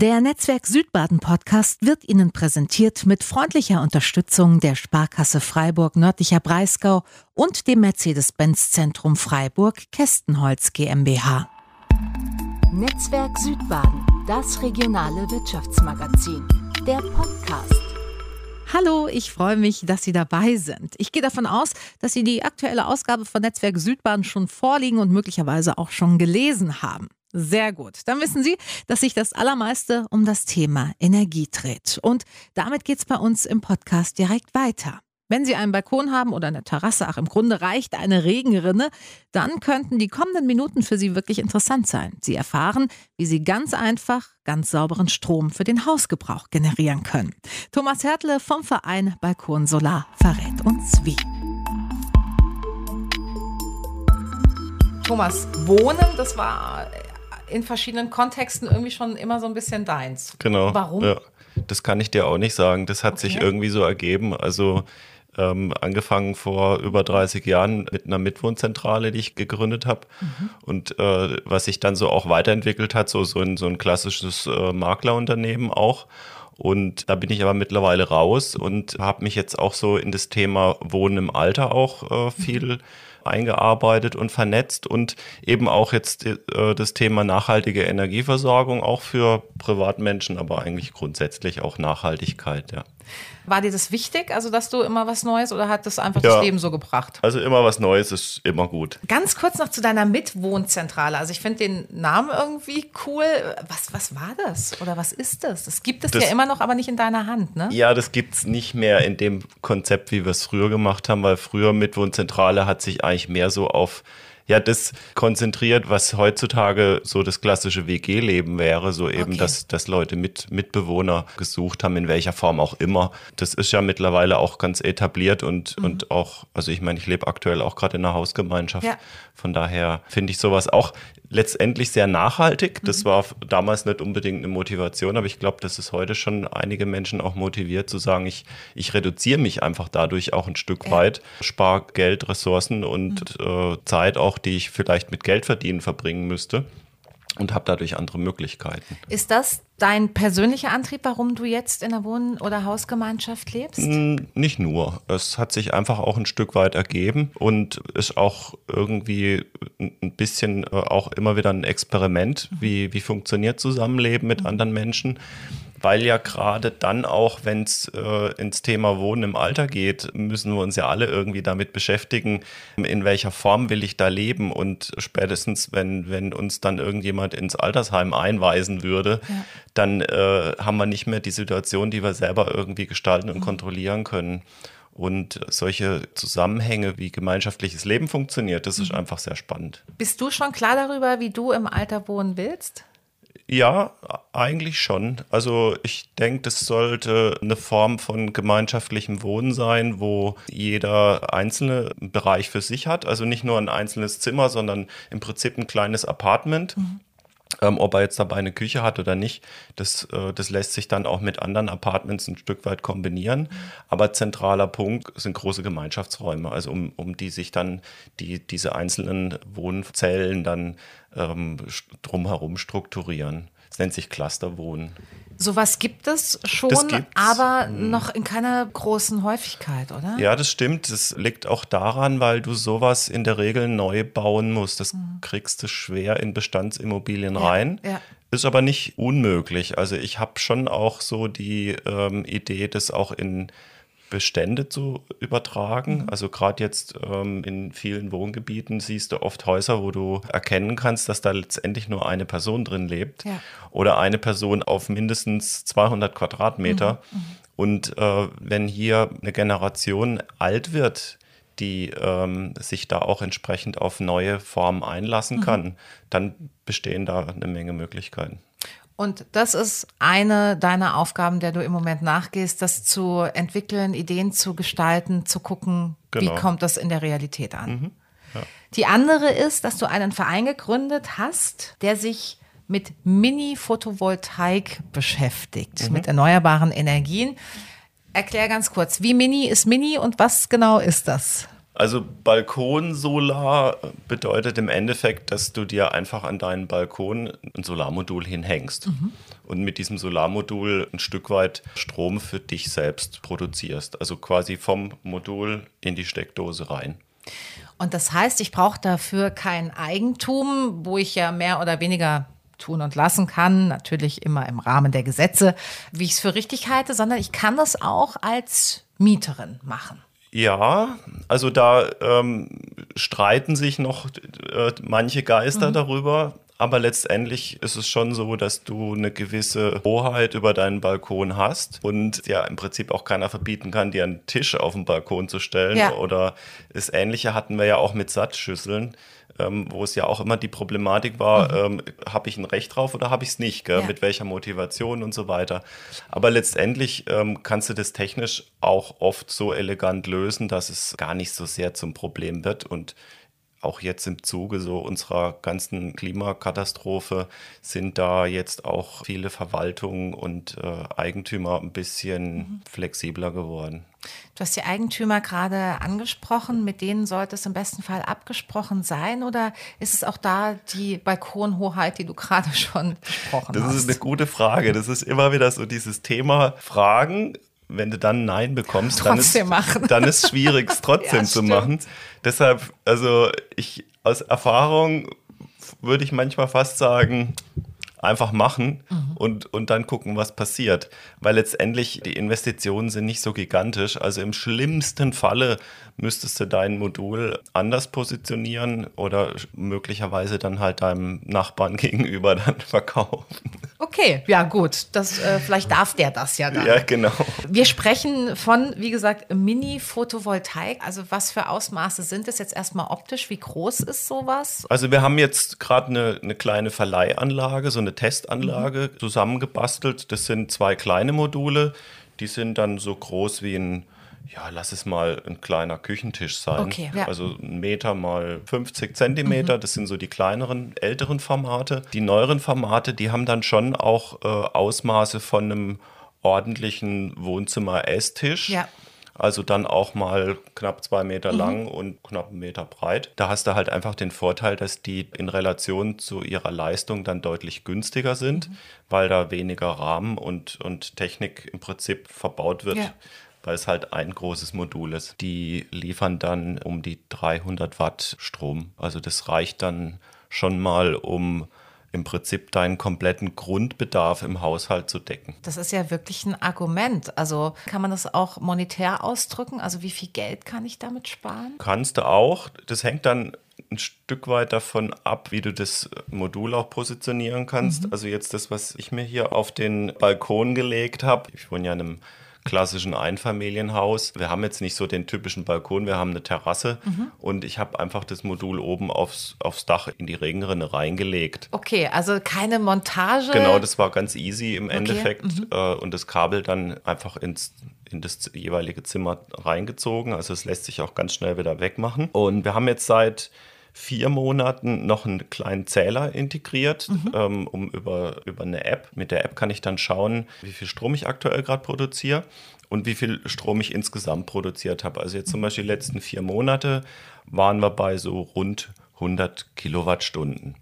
Der Netzwerk Südbaden Podcast wird Ihnen präsentiert mit freundlicher Unterstützung der Sparkasse Freiburg Nördlicher Breisgau und dem Mercedes-Benz Zentrum Freiburg Kästenholz GmbH. Netzwerk Südbaden, das regionale Wirtschaftsmagazin, der Podcast. Hallo, ich freue mich, dass Sie dabei sind. Ich gehe davon aus, dass Sie die aktuelle Ausgabe von Netzwerk Südbaden schon vorliegen und möglicherweise auch schon gelesen haben. Sehr gut. Dann wissen Sie, dass sich das Allermeiste um das Thema Energie dreht. Und damit geht es bei uns im Podcast direkt weiter. Wenn Sie einen Balkon haben oder eine Terrasse, ach im Grunde reicht eine Regenrinne, dann könnten die kommenden Minuten für Sie wirklich interessant sein. Sie erfahren, wie Sie ganz einfach ganz sauberen Strom für den Hausgebrauch generieren können. Thomas Hertle vom Verein Balkon Solar verrät uns wie. Thomas, Wohnen, das war in verschiedenen Kontexten irgendwie schon immer so ein bisschen deins. Genau. Warum? Ja. Das kann ich dir auch nicht sagen. Das hat okay. sich irgendwie so ergeben. Also ähm, angefangen vor über 30 Jahren mit einer Mitwohnzentrale, die ich gegründet habe. Mhm. Und äh, was sich dann so auch weiterentwickelt hat, so, so, ein, so ein klassisches äh, Maklerunternehmen auch. Und da bin ich aber mittlerweile raus und habe mich jetzt auch so in das Thema Wohnen im Alter auch äh, viel mhm eingearbeitet und vernetzt und eben auch jetzt äh, das Thema nachhaltige Energieversorgung auch für Privatmenschen, aber eigentlich grundsätzlich auch Nachhaltigkeit, ja. War dir das wichtig, also dass du immer was Neues oder hat das einfach ja, das Leben so gebracht? Also immer was Neues ist immer gut. Ganz kurz noch zu deiner Mitwohnzentrale. Also ich finde den Namen irgendwie cool. Was, was war das oder was ist das? Das gibt es das, ja immer noch, aber nicht in deiner Hand, ne? Ja, das gibt es nicht mehr in dem Konzept, wie wir es früher gemacht haben, weil früher Mitwohnzentrale hat sich eigentlich mehr so auf ja das konzentriert, was heutzutage so das klassische WG-Leben wäre, so eben, okay. dass, dass Leute mit Mitbewohner gesucht haben, in welcher Form auch immer. Das ist ja mittlerweile auch ganz etabliert und, mhm. und auch, also ich meine, ich lebe aktuell auch gerade in einer Hausgemeinschaft. Ja. Von daher finde ich sowas auch letztendlich sehr nachhaltig. Das mhm. war damals nicht unbedingt eine Motivation, aber ich glaube, dass es heute schon einige Menschen auch motiviert zu sagen, ich, ich reduziere mich einfach dadurch auch ein Stück weit, spare Geld, Ressourcen und mhm. äh, Zeit auch, die ich vielleicht mit Geld verdienen verbringen müsste und habe dadurch andere Möglichkeiten. Ist das dein persönlicher Antrieb, warum du jetzt in der Wohn- oder Hausgemeinschaft lebst? Nicht nur. Es hat sich einfach auch ein Stück weit ergeben und ist auch irgendwie ein bisschen äh, auch immer wieder ein Experiment, mhm. wie, wie funktioniert Zusammenleben mit mhm. anderen Menschen weil ja gerade dann auch, wenn es äh, ins Thema Wohnen im Alter geht, müssen wir uns ja alle irgendwie damit beschäftigen, in welcher Form will ich da leben und spätestens, wenn, wenn uns dann irgendjemand ins Altersheim einweisen würde, ja. dann äh, haben wir nicht mehr die Situation, die wir selber irgendwie gestalten und mhm. kontrollieren können. Und solche Zusammenhänge, wie gemeinschaftliches Leben funktioniert, das ist mhm. einfach sehr spannend. Bist du schon klar darüber, wie du im Alter wohnen willst? Ja, eigentlich schon. Also ich denke, das sollte eine Form von gemeinschaftlichem Wohnen sein, wo jeder einzelne Bereich für sich hat. Also nicht nur ein einzelnes Zimmer, sondern im Prinzip ein kleines Apartment. Mhm. Ähm, ob er jetzt dabei eine Küche hat oder nicht, das, äh, das lässt sich dann auch mit anderen Apartments ein Stück weit kombinieren. Mhm. Aber zentraler Punkt sind große Gemeinschaftsräume, also um, um die sich dann die, diese einzelnen Wohnzellen dann ähm, drumherum strukturieren. Es nennt sich Clusterwohnen. Sowas gibt es schon, aber hm. noch in keiner großen Häufigkeit, oder? Ja, das stimmt. Das liegt auch daran, weil du sowas in der Regel neu bauen musst. Das mhm. kriegst du schwer in Bestandsimmobilien ja, rein. Ja. Ist aber nicht unmöglich. Also ich habe schon auch so die ähm, Idee, das auch in Bestände zu übertragen. Mhm. Also gerade jetzt ähm, in vielen Wohngebieten siehst du oft Häuser, wo du erkennen kannst, dass da letztendlich nur eine Person drin lebt ja. oder eine Person auf mindestens 200 Quadratmeter. Mhm. Mhm. Und äh, wenn hier eine Generation alt wird, die ähm, sich da auch entsprechend auf neue Formen einlassen mhm. kann, dann bestehen da eine Menge Möglichkeiten. Und das ist eine deiner Aufgaben, der du im Moment nachgehst, das zu entwickeln, Ideen zu gestalten, zu gucken, genau. wie kommt das in der Realität an. Mhm. Ja. Die andere ist, dass du einen Verein gegründet hast, der sich mit Mini-Photovoltaik beschäftigt, mhm. mit erneuerbaren Energien. Erklär ganz kurz, wie Mini ist Mini und was genau ist das? Also Balkonsolar bedeutet im Endeffekt, dass du dir einfach an deinen Balkon ein Solarmodul hinhängst. Mhm. und mit diesem Solarmodul ein Stück weit Strom für dich selbst produzierst. Also quasi vom Modul in die Steckdose rein. Und das heißt, ich brauche dafür kein Eigentum, wo ich ja mehr oder weniger tun und lassen kann, natürlich immer im Rahmen der Gesetze, wie ich es für richtig halte, sondern ich kann das auch als Mieterin machen. Ja, also da ähm, streiten sich noch äh, manche Geister mhm. darüber. Aber letztendlich ist es schon so, dass du eine gewisse Hoheit über deinen Balkon hast und ja im Prinzip auch keiner verbieten kann, dir einen Tisch auf den Balkon zu stellen. Ja. Oder das Ähnliche hatten wir ja auch mit Satzschüsseln ähm, wo es ja auch immer die Problematik war, mhm. ähm, habe ich ein Recht drauf oder habe ich es nicht, ja. mit welcher Motivation und so weiter. Aber letztendlich ähm, kannst du das technisch auch oft so elegant lösen, dass es gar nicht so sehr zum Problem wird und auch jetzt im Zuge so unserer ganzen Klimakatastrophe sind da jetzt auch viele Verwaltungen und äh, Eigentümer ein bisschen mhm. flexibler geworden. Du hast die Eigentümer gerade angesprochen, mit denen sollte es im besten Fall abgesprochen sein oder ist es auch da die Balkonhoheit, die du gerade schon besprochen das hast? Das ist eine gute Frage. Das ist immer wieder so dieses Thema Fragen wenn du dann Nein bekommst, dann ist, dann ist schwierig, es trotzdem ja, zu machen. Deshalb, also ich aus Erfahrung würde ich manchmal fast sagen, einfach machen mhm. und, und dann gucken, was passiert. Weil letztendlich die Investitionen sind nicht so gigantisch. Also im schlimmsten Falle müsstest du dein Modul anders positionieren oder möglicherweise dann halt deinem Nachbarn gegenüber dann verkaufen. Okay, ja gut, das, äh, vielleicht darf der das ja dann. Ja, genau. Wir sprechen von, wie gesagt, Mini-Photovoltaik. Also was für Ausmaße sind es jetzt erstmal optisch? Wie groß ist sowas? Also wir haben jetzt gerade eine, eine kleine Verleihanlage, so eine Testanlage mhm. zusammengebastelt. Das sind zwei kleine Module, die sind dann so groß wie ein ja, lass es mal ein kleiner Küchentisch sein. Okay, ja. Also ein Meter mal 50 Zentimeter, mhm. das sind so die kleineren, älteren Formate. Die neueren Formate, die haben dann schon auch äh, Ausmaße von einem ordentlichen Wohnzimmer-Esstisch. Ja. Also dann auch mal knapp zwei Meter mhm. lang und knapp einen Meter breit. Da hast du halt einfach den Vorteil, dass die in Relation zu ihrer Leistung dann deutlich günstiger sind, mhm. weil da weniger Rahmen und, und Technik im Prinzip verbaut wird. Ja weil es halt ein großes Modul ist. Die liefern dann um die 300 Watt Strom. Also das reicht dann schon mal, um im Prinzip deinen kompletten Grundbedarf im Haushalt zu decken. Das ist ja wirklich ein Argument. Also kann man das auch monetär ausdrücken? Also wie viel Geld kann ich damit sparen? Kannst du auch. Das hängt dann ein Stück weit davon ab, wie du das Modul auch positionieren kannst. Mhm. Also jetzt das, was ich mir hier auf den Balkon gelegt habe. Ich wohne ja in einem klassischen Einfamilienhaus. Wir haben jetzt nicht so den typischen Balkon, wir haben eine Terrasse mhm. und ich habe einfach das Modul oben aufs, aufs Dach in die Regenrinne reingelegt. Okay, also keine Montage. Genau, das war ganz easy im okay. Endeffekt mhm. äh, und das Kabel dann einfach ins in das jeweilige Zimmer reingezogen. Also es lässt sich auch ganz schnell wieder wegmachen. Und wir haben jetzt seit vier Monaten noch einen kleinen Zähler integriert, mhm. ähm, um über, über eine App. Mit der App kann ich dann schauen, wie viel Strom ich aktuell gerade produziere und wie viel Strom ich insgesamt produziert habe. Also jetzt zum Beispiel die letzten vier Monate waren wir bei so rund 100 Kilowattstunden.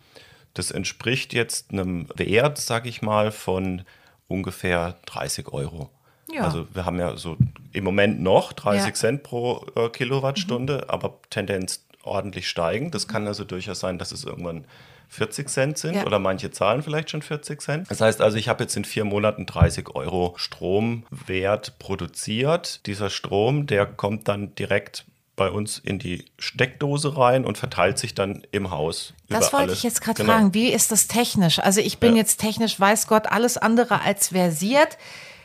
Das entspricht jetzt einem Wert, sage ich mal, von ungefähr 30 Euro. Ja. Also wir haben ja so im Moment noch 30 ja. Cent pro äh, Kilowattstunde, mhm. aber Tendenz ordentlich steigen. Das kann also durchaus sein, dass es irgendwann 40 Cent sind ja. oder manche zahlen vielleicht schon 40 Cent. Das heißt also, ich habe jetzt in vier Monaten 30 Euro Stromwert produziert. Dieser Strom, der kommt dann direkt bei uns in die Steckdose rein und verteilt sich dann im Haus. Das wollte ich jetzt gerade genau. fragen. Wie ist das technisch? Also ich bin ja. jetzt technisch, weiß Gott, alles andere als versiert.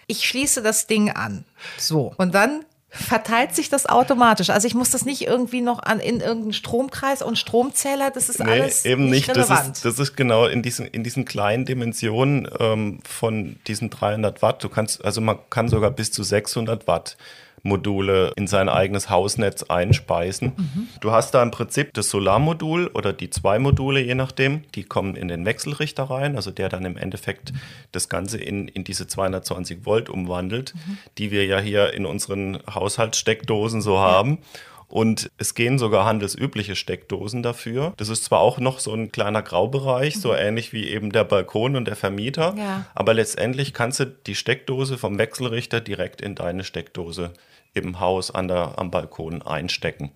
Ich schließe das Ding an. So. Und dann verteilt sich das automatisch. Also ich muss das nicht irgendwie noch an in irgendeinen Stromkreis und Stromzähler, das ist nee, alles eben nicht, nicht relevant. Das ist, das ist genau in diesen, in diesen kleinen Dimensionen ähm, von diesen 300 Watt. Du kannst, also man kann sogar bis zu 600 Watt Module in sein eigenes Hausnetz einspeisen. Mhm. Du hast da im Prinzip das Solarmodul oder die zwei Module, je nachdem, die kommen in den Wechselrichter rein, also der dann im Endeffekt das Ganze in, in diese 220 Volt umwandelt, mhm. die wir ja hier in unseren Haushaltssteckdosen so ja. Und es gehen sogar handelsübliche Steckdosen dafür. Das ist zwar auch noch so ein kleiner Graubereich, so ähnlich wie eben der Balkon und der Vermieter, Ja. aber letztendlich kannst du die Steckdose vom Wechselrichter direkt in deine Steckdose im Haus an der, am Balkon einstecken.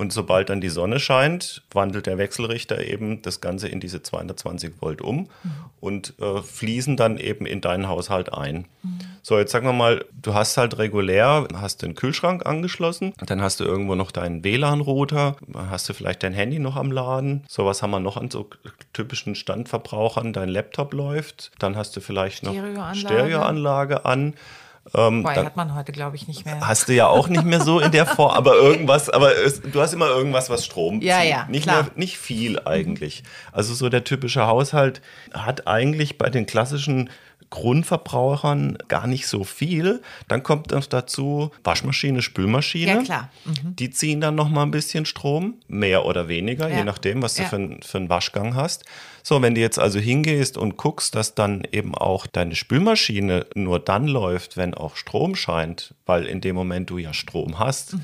Und sobald dann die Sonne scheint, wandelt der Wechselrichter eben das Ganze in diese 220 Volt um und äh, fließen dann eben in deinen Haushalt ein. So, jetzt sagen wir mal, du hast halt regulär, hast den Kühlschrank angeschlossen, dann hast du irgendwo noch deinen WLAN-Router, dann hast du vielleicht dein Handy noch am Laden. So was haben wir noch an so typischen Standverbrauchern. Dein Laptop läuft, dann hast du vielleicht noch Stereoanlage. Stereoanlage an. Ähm, dann- hat man heute, glaube ich, nicht mehr. Hast du ja auch nicht mehr so in der Form, aber irgendwas, aber es, du hast immer irgendwas, was Strom Ja, zieht. ja, nicht klar. mehr, nicht viel eigentlich. Also so der typische Haushalt hat eigentlich bei den klassischen Grundverbrauchern gar nicht so viel. Dann kommt noch dazu Waschmaschine, Spülmaschine. Ja, klar. Die ziehen dann noch mal ein bisschen Strom, mehr oder weniger, Ja. je nachdem, was du Ja. für, einen- für einen Waschgang hast. So, wenn du jetzt also hingehst und guckst, dass dann eben auch deine Spülmaschine nur dann läuft, wenn auch Strom scheint, weil in dem Moment du ja Strom hast,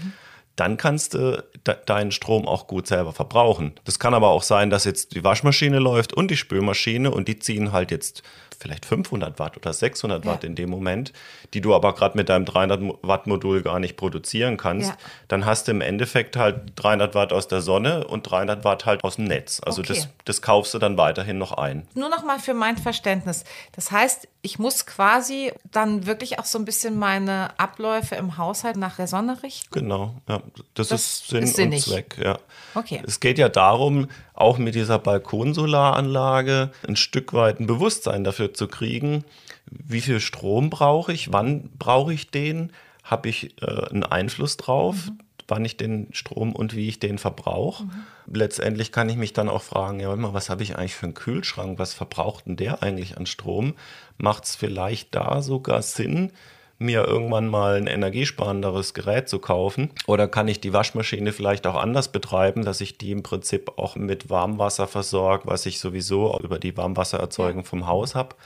dann kannst du de deinen Strom auch gut selber verbrauchen. Das kann aber auch sein, dass jetzt die Waschmaschine läuft und die Spülmaschine und die ziehen halt jetzt vielleicht 500 Watt oder 600 Watt Ja. in dem Moment, die du aber gerade mit deinem 300 Watt Modul gar nicht produzieren kannst. Ja. Dann hast du im Endeffekt halt 300 Watt aus der Sonne und 300 Watt halt aus dem Netz. Also Okay. das, das kaufst du dann weiterhin noch ein. Nur noch mal für mein Verständnis. Das heißt, ich muss quasi dann wirklich auch so ein bisschen meine Abläufe im Haushalt nach der Sonne richten. Genau, ja. Das, Das ist Sinn ist und. Zweck, ja. Okay. Es geht ja darum, auch mit dieser Balkonsolaranlage ein Stück weit ein Bewusstsein dafür zu kriegen, wie viel Strom brauche ich, wann brauche ich den, habe ich äh, einen Einfluss drauf, wann ich den Strom und wie ich den verbrauche. Letztendlich kann ich mich dann auch fragen, ja, mal, was habe ich eigentlich für einen Kühlschrank, was verbraucht denn der eigentlich an Strom? Macht es vielleicht da sogar Sinn, mir irgendwann mal ein energiesparenderes Gerät zu kaufen? Oder kann ich die Waschmaschine vielleicht auch anders betreiben, dass ich die im Prinzip auch mit Warmwasser versorge, was ich sowieso über die Warmwassererzeugung vom Haus habe?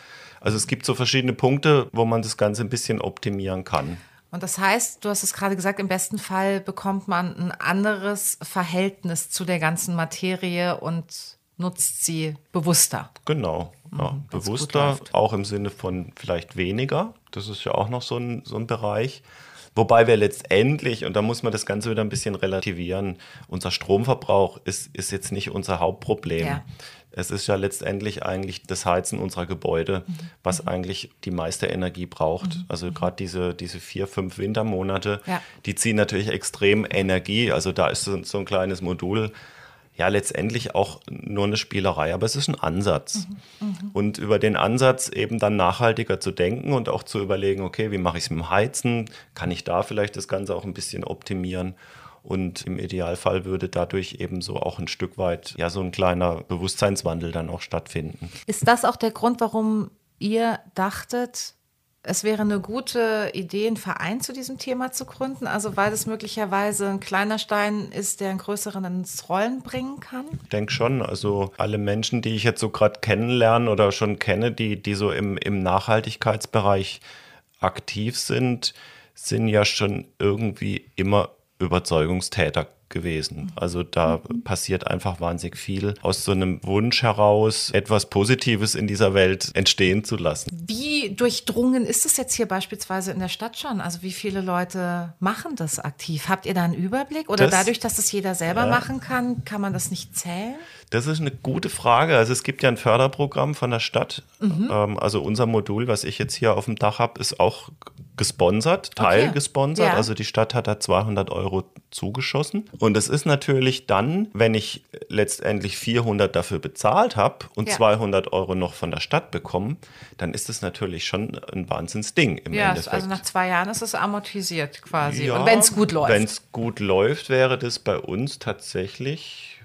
Also es gibt so verschiedene Punkte, wo man das Ganze ein bisschen optimieren kann. Und das heißt, du hast es gerade gesagt, im besten Fall bekommt man ein anderes Verhältnis zu der ganzen Materie und nutzt sie bewusster. Genau, ja, gut bewusster, auch im Sinne von vielleicht weniger. Das ist ja auch noch so ein, so ein Bereich. Wobei wir letztendlich, und da muss man das Ganze wieder ein bisschen relativieren, unser Stromverbrauch ist, ist jetzt nicht unser Hauptproblem. Ja. Es ist ja letztendlich eigentlich das Heizen unserer Gebäude, Mhm. was eigentlich die meiste Energie braucht. Also gerade diese, diese vier, fünf Wintermonate, Ja. die ziehen natürlich extrem Energie. Also da ist so, so ein kleines Modul ja letztendlich auch nur eine Spielerei, aber es ist ein Ansatz. Und über den Ansatz eben dann nachhaltiger zu denken und auch zu überlegen, okay, wie mache ich es mit dem Heizen? Kann ich da vielleicht das Ganze auch ein bisschen optimieren? Und im Idealfall würde dadurch eben so auch ein Stück weit ja so ein kleiner Bewusstseinswandel dann auch stattfinden. Ist das auch der Grund, warum ihr dachtet, es wäre eine gute Idee, einen Verein zu diesem Thema zu gründen? Also weil es möglicherweise ein kleiner Stein ist, der einen größeren ins Rollen bringen kann? Ich denke schon, also alle Menschen, die ich jetzt so gerade kennenlerne oder schon kenne, die, die so im, im Nachhaltigkeitsbereich aktiv sind, sind ja schon irgendwie immer Überzeugungstäter gewesen. Also da passiert einfach wahnsinnig viel aus so einem Wunsch heraus, etwas Positives in dieser Welt entstehen zu lassen. Wie durchdrungen ist es jetzt hier beispielsweise in der Stadt schon? Also wie viele Leute machen das aktiv? Habt ihr da einen Überblick? Oder Das- dadurch, dass es jeder selber machen kann, kann man das nicht zählen? Das ist eine gute Frage. Also es gibt ja ein Förderprogramm von der Stadt. Ähm, also unser Modul, was ich jetzt hier auf dem Dach habe, ist auch gesponsert, teilgesponsert. Ja. Also die Stadt hat da 200 Euro zugeschossen. Und es ist natürlich dann, wenn ich letztendlich 400 dafür bezahlt habe und Ja. 200 Euro noch von der Stadt bekommen, dann ist es natürlich schon ein Wahnsinnsding im Ja, Endeffekt. also nach zwei Jahren ist es amortisiert quasi. Ja, Und wenn es gut läuft. Wenn es gut läuft, wäre das bei uns tatsächlich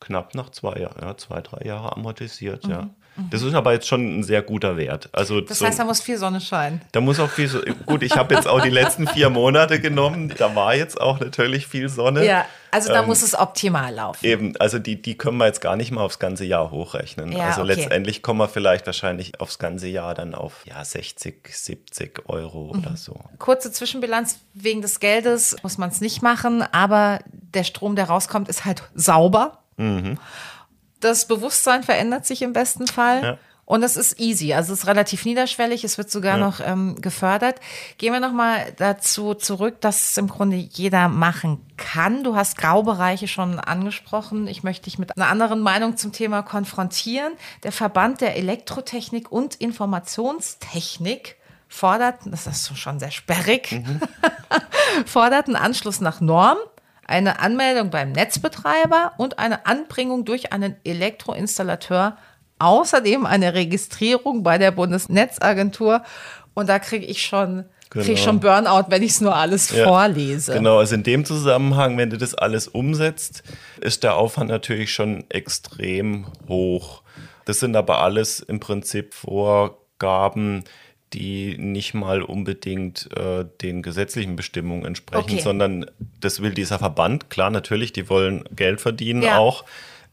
knapp nach zwei Jahren, ja, zwei, drei Jahre amortisiert, ja. Das ist aber jetzt schon ein sehr guter Wert. Also Mhm, Das so, heißt, da muss viel Sonne scheinen. da muss auch viel, so- gut, ich habe jetzt auch die letzten vier Monate genommen, da war jetzt auch natürlich viel Sonne. Ja, also da Ähm, muss es optimal laufen. Eben, also die, die können wir jetzt gar nicht mal aufs ganze Jahr hochrechnen. Ja, also okay. letztendlich kommen wir vielleicht wahrscheinlich aufs ganze Jahr dann auf ja, 60, 70 Euro Mhm. oder so. Kurze Zwischenbilanz, wegen des Geldes muss man es nicht machen, aber der Strom, der rauskommt, ist halt sauber. Das Bewusstsein verändert sich im besten Fall. Ja. Und es ist easy, also es ist relativ niederschwellig, es wird sogar noch ähm, gefördert. Gehen wir nochmal dazu zurück, dass es im Grunde jeder machen kann. Du hast Graubereiche schon angesprochen. Ich möchte dich mit einer anderen Meinung zum Thema konfrontieren. Der Verband der Elektrotechnik und Informationstechnik fordert, das ist schon sehr sperrig, fordert einen Anschluss nach Norm, eine Anmeldung beim Netzbetreiber und eine Anbringung durch einen Elektroinstallateur außerdem eine Registrierung bei der Bundesnetzagentur. Und da kriege ich schon, krieg ich Genau. schon Burnout, wenn ich es nur alles Ja, vorlese. Genau, also in dem Zusammenhang, wenn du das alles umsetzt, ist der Aufwand natürlich schon extrem hoch. Das sind aber alles im Prinzip Vorgaben, die nicht mal unbedingt äh, den gesetzlichen Bestimmungen entsprechen, Okay. sondern das will dieser Verband. Klar, natürlich, die wollen Geld verdienen Ja. auch.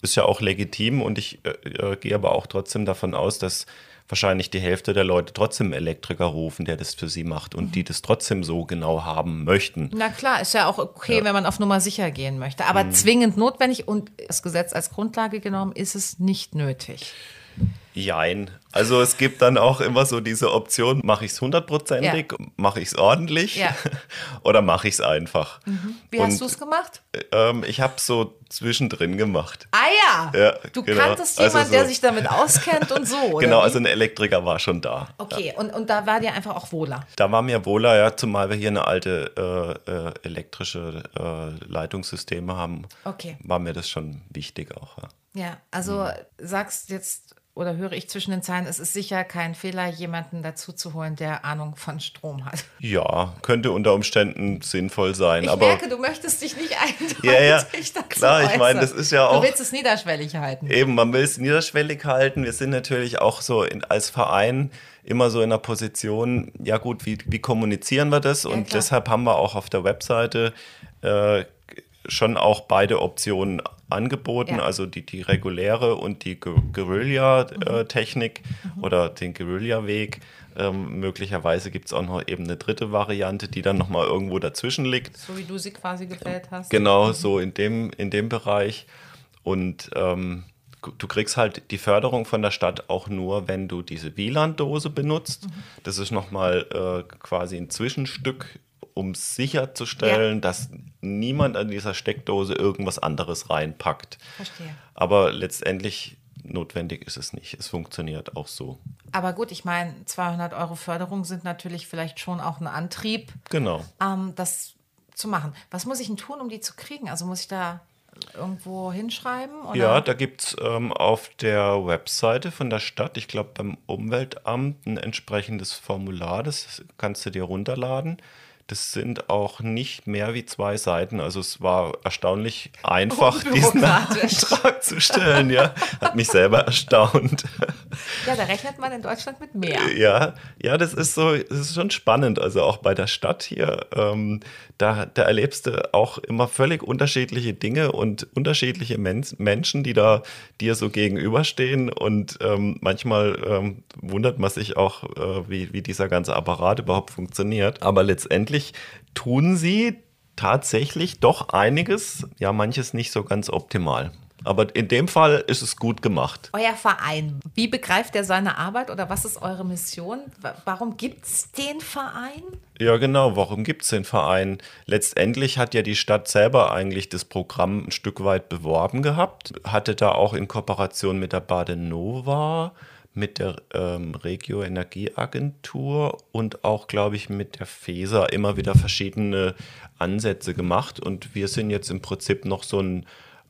Ist ja auch legitim und ich äh, äh, gehe aber auch trotzdem davon aus, dass wahrscheinlich die Hälfte der Leute trotzdem Elektriker rufen, der das für sie macht und die das trotzdem so genau haben möchten. Na klar, ist ja auch okay, wenn man auf Nummer sicher gehen möchte. Mhm. Aber zwingend notwendig und das Gesetz als Grundlage genommen ist es nicht nötig. Jein. Also es gibt dann auch immer so diese Option, mache ich es hundertprozentig, mache ich es ordentlich Ja. oder mache ich es einfach. Wie Und, hast du es gemacht? Ähm, ich habe so zwischendrin gemacht. Ah ja, Ja, du genau. kanntest Also jemanden, der so- sich damit auskennt und so, oder genau, wie? also ein Elektriker war schon da. Okay, und, und da war dir einfach auch wohler. Da war mir wohler, ja, zumal wir hier eine alte äh, äh, elektrische äh, Leitungssysteme haben, Okay. war mir das schon wichtig auch. Ja. Ja, also Mhm. sagst jetzt oder höre ich zwischen den Zeilen, es ist sicher kein Fehler, jemanden dazu zu holen, der Ahnung von Strom hat. ja, könnte unter Umständen sinnvoll sein, Ich aber merke, du möchtest dich nicht eindeutig Ja, ja, dazu klar, ich meine, äußern. das ist ja auch- Du willst es niederschwellig halten. Eben, man will es niederschwellig halten. Wir sind natürlich auch so in, als Verein immer so in der Position, ja gut, wie, wie kommunizieren wir das? Und klar. deshalb haben wir auch auf der Webseite äh, schon auch beide Optionen angeboten, Ja. also die, die reguläre und die Gu- Guerilla-Technik oder den Guerilla-Weg. Ähm, möglicherweise gibt es auch noch eben eine dritte Variante, die dann nochmal irgendwo dazwischen liegt. So wie du sie quasi gewählt hast. Genau, so in dem, in dem Bereich. Und ähm, du kriegst halt die Förderung von der Stadt auch nur, wenn du diese WLAN-Dose benutzt. Das ist nochmal äh, quasi ein Zwischenstück, um sicherzustellen, dass niemand an dieser Steckdose irgendwas anderes reinpackt. Verstehe. Aber letztendlich notwendig ist es nicht. Es funktioniert auch so. Aber gut, ich meine, 200 Euro Förderung sind natürlich vielleicht schon auch ein Antrieb, Genau. ähm, das zu machen. Was muss ich denn tun, um die zu kriegen? Also muss ich da irgendwo hinschreiben? Oder? Ja, da gibt es ähm, auf der Webseite von der Stadt, ich glaube beim Umweltamt, ein entsprechendes Formular. Das kannst du dir runterladen. Das sind auch nicht mehr wie zwei Seiten. Also es war erstaunlich einfach, diesen. Antrag zu stellen. Ja, hat mich selber erstaunt. Ja, da rechnet man in Deutschland mit mehr. Ja, ja, das ist so, das ist schon spannend. Also auch bei der Stadt hier, ähm, da, da erlebst du auch immer völlig unterschiedliche Dinge und unterschiedliche Men Menschen, die da dir so gegenüberstehen. Und ähm, manchmal ähm, wundert man sich auch, äh, wie, wie dieser ganze Apparat überhaupt funktioniert. Aber letztendlich tun sie tatsächlich doch einiges, ja, manches nicht so ganz optimal. Aber in dem Fall ist es gut gemacht. Euer Verein, wie begreift er seine Arbeit oder was ist eure Mission? Wa- Warum gibt es den Verein? Ja, genau. Warum gibt es den Verein? Letztendlich hat ja die Stadt selber eigentlich das Programm ein Stück weit beworben gehabt, hatte da auch in Kooperation mit der Badenova, mit der ähm, Regio Energieagentur und auch, glaube ich, mit der FESA immer wieder verschiedene Ansätze gemacht. Und wir sind jetzt im Prinzip noch so ein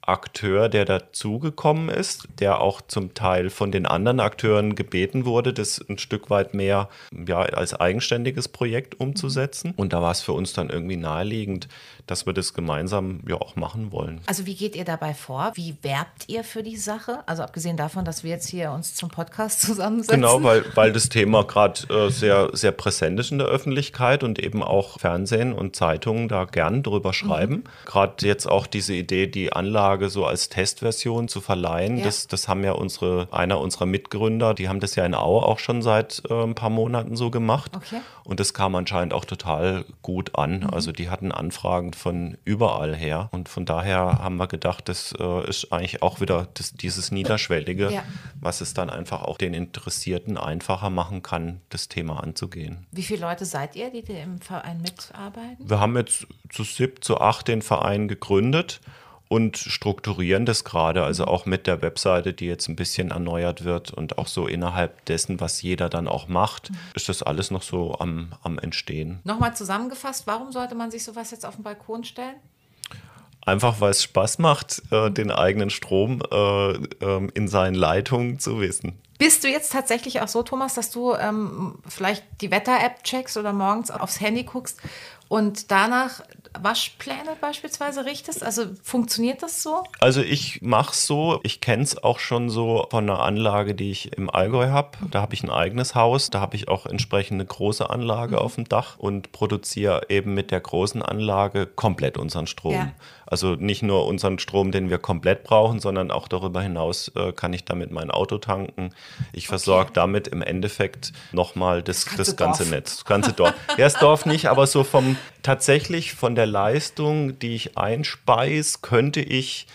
Akteur, der dazugekommen ist, der auch zum Teil von den anderen Akteuren gebeten wurde, das ein Stück weit mehr ja, als eigenständiges Projekt umzusetzen. Und da war es für uns dann irgendwie naheliegend, dass wir das gemeinsam ja auch machen wollen. Also wie geht ihr dabei vor? Wie werbt ihr für die Sache? Also abgesehen davon, dass wir jetzt hier uns zum Podcast zusammensetzen. Genau, weil, weil das Thema gerade äh, sehr, sehr präsent ist in der Öffentlichkeit und eben auch Fernsehen und Zeitungen da gern drüber schreiben. Gerade jetzt auch diese Idee, die Anlagen Anlage so als Testversion zu verleihen. Ja. Das, das haben ja unsere, einer unserer Mitgründer, die haben das ja in Aue auch schon seit äh, ein paar Monaten so gemacht. Okay. Und das kam anscheinend auch total gut an. Also die hatten Anfragen von überall her. Und von daher haben wir gedacht, das äh, ist eigentlich auch wieder das, dieses Niederschwellige, Ja. was es dann einfach auch den Interessierten einfacher machen kann, das Thema anzugehen. Wie viele Leute seid ihr, die im Verein mitarbeiten? Wir haben jetzt zu sieb, zu acht den Verein gegründet und strukturieren das gerade, also auch mit der Webseite, die jetzt ein bisschen erneuert wird und auch so innerhalb dessen, was jeder dann auch macht, ist das alles noch so am, am Entstehen. Nochmal zusammengefasst, warum sollte man sich sowas jetzt auf den Balkon stellen? Einfach weil es Spaß macht, äh, den eigenen Strom äh, ähm, in seinen Leitungen zu wissen. Bist du jetzt tatsächlich auch so, Thomas, dass du ähm, vielleicht die Wetter-App checkst oder morgens aufs Handy guckst und danach Waschpläne beispielsweise richtest? Also funktioniert das so? Also ich mache so, ich kenne es auch schon so von einer Anlage, die ich im Allgäu habe. Da habe ich ein eigenes Haus, da habe ich auch entsprechend eine große Anlage auf dem Dach und produziere eben mit der großen Anlage komplett unseren Strom. Ja. Also nicht nur unseren Strom, den wir komplett brauchen, sondern auch darüber hinaus äh, kann ich damit mein Auto tanken. Ich versorge damit im Endeffekt nochmal das, ganze das ganze. Netz, das ganze Dorf. Ja, das Dorf nicht, aber so vom tatsächlich von der Leistung, die ich einspeise, könnte ich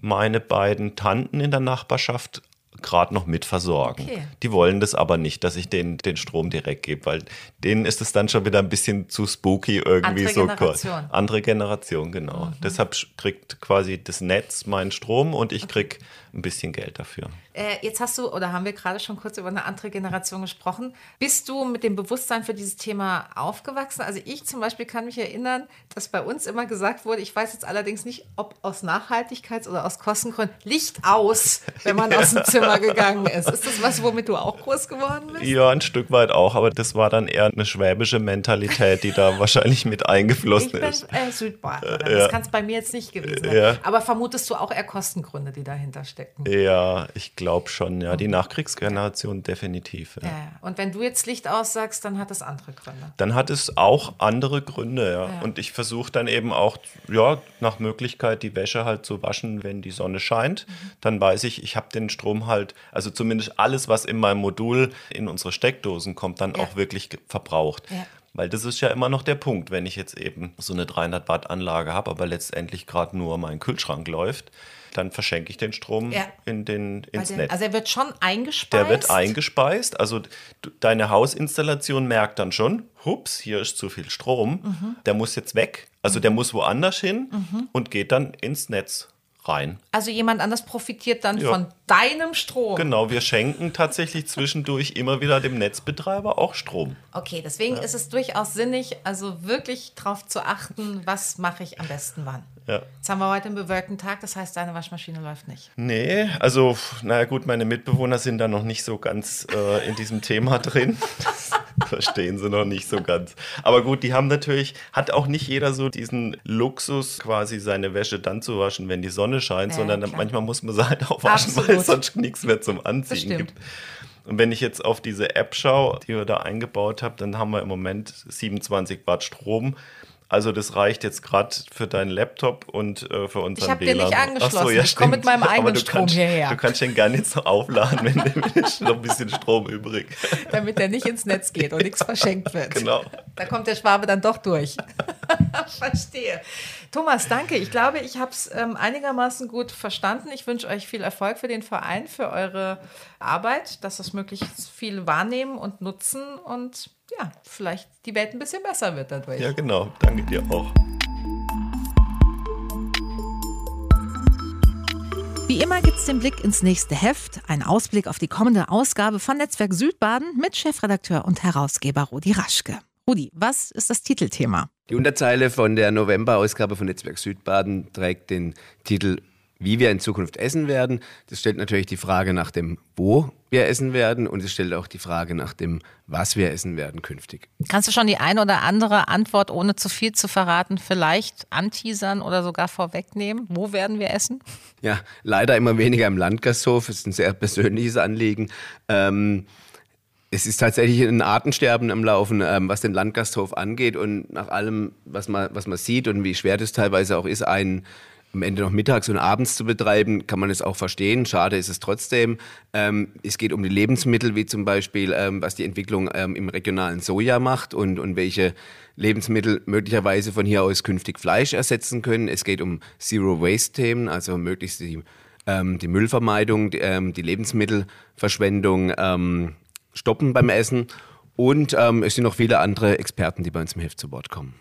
meine beiden Tanten in der Nachbarschaft gerade noch mit versorgen. Okay. Die wollen das aber nicht, dass ich denen den Strom direkt gebe, weil denen ist es dann schon wieder ein bisschen zu spooky irgendwie Andere so. Generation. Mhm. Andere Generation, genau. Deshalb kriegt quasi das Netz meinen Strom und ich krieg ein bisschen Geld dafür. Äh, jetzt hast du, oder haben wir gerade schon kurz über eine andere Generation gesprochen. Bist du mit dem Bewusstsein für dieses Thema aufgewachsen? Also ich zum Beispiel kann mich erinnern, dass bei uns immer gesagt wurde, ich weiß jetzt allerdings nicht, ob aus Nachhaltigkeits- oder aus Kostengründen, Licht aus, wenn man aus dem Zimmer gegangen ist. Ist das was, womit du auch groß geworden bist? Ja, ein Stück weit auch, aber das war dann eher eine schwäbische Mentalität, die da wahrscheinlich mit Ich eingeflossen bin ist. äh, Südbadenerin. ja. Das kann es bei mir jetzt nicht gewesen sein. Ja. Aber vermutest du auch eher Kostengründe, die dahinter stecken? Ja, ich glaube schon, ja. Die Nachkriegsgeneration definitiv. Ja. Ja. Und wenn du jetzt Licht aussagst, dann hat das andere Gründe. Dann hat es auch andere Gründe, ja. Ja. Und ich versuche dann eben auch, ja, nach Möglichkeit die Wäsche halt zu waschen, wenn die Sonne scheint. Mhm. Dann weiß ich, ich habe den Strom halt, also zumindest alles, was in meinem Modul in unsere Steckdosen kommt, dann auch wirklich verbraucht. Ja. Weil das ist ja immer noch der Punkt, wenn ich jetzt eben so eine 300 Watt Anlage habe, aber letztendlich gerade nur mein Kühlschrank läuft, dann verschenke ich den Strom Ja. in den, ins Weil Netz. also er wird schon eingespeist. Der wird eingespeist. Also du, deine Hausinstallation merkt dann schon, hups, hier ist zu viel Strom. Mhm. Der muss jetzt weg. Also der muss woanders hin und geht dann ins Netz rein. Also jemand anders profitiert dann Ja. von deinem Strom. Genau, wir schenken tatsächlich zwischendurch immer wieder dem Netzbetreiber auch Strom. Okay, deswegen ist es durchaus sinnig, also wirklich darauf zu achten, was mache ich am besten wann. Ja. Jetzt haben wir heute einen bewölkten Tag, das heißt, deine Waschmaschine läuft nicht. Nee, also, naja gut, meine Mitbewohner sind da noch nicht so ganz äh, in diesem Thema drin. Verstehen sie noch nicht so ganz. Aber gut, die haben natürlich, hat auch nicht jeder so diesen Luxus, quasi seine Wäsche dann zu waschen, wenn die Sonne scheint, Ja, sondern klar. manchmal muss man sie halt auch waschen, weil Absolut. es sonst nichts mehr zum Anziehen stimmt. gibt. Und wenn ich jetzt auf diese App schaue, die wir da eingebaut haben, dann haben wir im Moment 27 Watt Strom. Also das reicht jetzt gerade für deinen Laptop und äh, für unseren Ich hab den nicht angeschlossen. Ich komm mit meinem eigenen du Strom kannst, hierher. Du kannst den gerne jetzt noch aufladen, wenn, ist noch ein bisschen Strom übrig. Damit er nicht ins Netz geht und nichts verschenkt wird. Genau. Da kommt der Schwabe dann doch durch. Verstehe. Thomas, danke. Ich glaube, ich habe es ähm, einigermaßen gut verstanden. Ich wünsche euch viel Erfolg für den Verein, für eure Arbeit, dass das möglichst viel wahrnehmen und nutzen und ja, vielleicht die Welt ein bisschen besser wird dadurch. Ja, genau. Danke dir auch. Wie immer gibt's den Blick ins nächste Heft, ein Ausblick auf die kommende Ausgabe von Netzwerk Südbaden mit Chefredakteur und Herausgeber Rudi Raschke. Rudi, was ist das Titelthema? Die Unterzeile von der November-Ausgabe von Netzwerk Südbaden trägt den Titel Wie wir in Zukunft essen werden. Das stellt natürlich die Frage nach dem, wo wir essen werden und es stellt auch die Frage nach dem, was wir essen werden künftig. Kannst du schon die ein oder andere Antwort, ohne zu viel zu verraten, vielleicht anteasern oder sogar vorwegnehmen? Wo werden wir essen? Ja, leider immer weniger im Landgasthof. Es ist ein sehr persönliches Anliegen. Ähm, es ist tatsächlich ein Artensterben am Laufen, ähm, was den Landgasthof angeht. Und nach allem, was man, was man sieht und wie schwer das teilweise auch ist, einen am Ende noch mittags und abends zu betreiben, kann man es auch verstehen. Schade ist es trotzdem. Ähm, es geht um die Lebensmittel, wie zum Beispiel, ähm, was die Entwicklung ähm, im regionalen Soja macht und, und welche Lebensmittel möglicherweise von hier aus künftig Fleisch ersetzen können. Es geht um Zero-Waste-Themen, also möglichst die, ähm, die Müllvermeidung, die, ähm, die Lebensmittelverschwendung ähm, stoppen beim Essen. Und es sind noch viele andere Experten, die bei uns im Heft zu Wort kommen.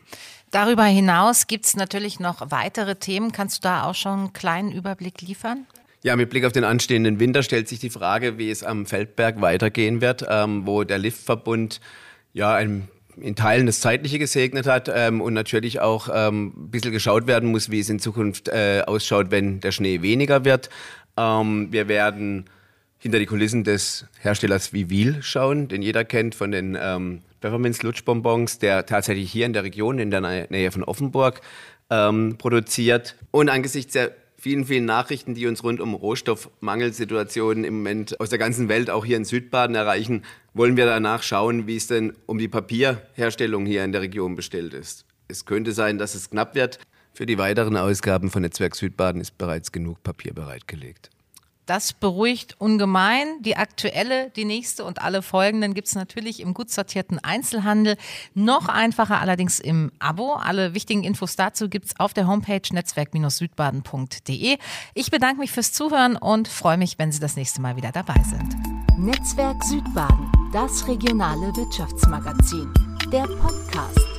Darüber hinaus gibt es natürlich noch weitere Themen. Kannst du da auch schon einen kleinen Überblick liefern? Ja, mit Blick auf den anstehenden Winter stellt sich die Frage, wie es am Feldberg weitergehen wird, ähm, wo der Liftverbund ja ein, in Teilen das Zeitliche gesegnet hat ähm, und natürlich auch ähm, ein bisschen geschaut werden muss, wie es in Zukunft äh, ausschaut, wenn der Schnee weniger wird. Ähm, wir werden hinter die Kulissen des Herstellers Vivil schauen, den jeder kennt von den ähm, Pfefferminz Lutschbonbons, der tatsächlich hier in der Region in der Nähe von Offenburg ähm, produziert. Und angesichts der vielen, vielen Nachrichten, die uns rund um Rohstoffmangelsituationen im Moment aus der ganzen Welt, auch hier in Südbaden erreichen, wollen wir danach schauen, wie es denn um die Papierherstellung hier in der Region bestellt ist. Es könnte sein, dass es knapp wird. Für die weiteren Ausgaben von Netzwerk Südbaden ist bereits genug Papier bereitgelegt. Das beruhigt ungemein. Die aktuelle, die nächste und alle folgenden gibt es natürlich im gut sortierten Einzelhandel. Noch einfacher allerdings im Abo. Alle wichtigen Infos dazu gibt es auf der Homepage netzwerk-südbaden.de. Ich bedanke mich fürs Zuhören und freue mich, wenn Sie das nächste Mal wieder dabei sind. Netzwerk Südbaden, das regionale Wirtschaftsmagazin. Der Podcast.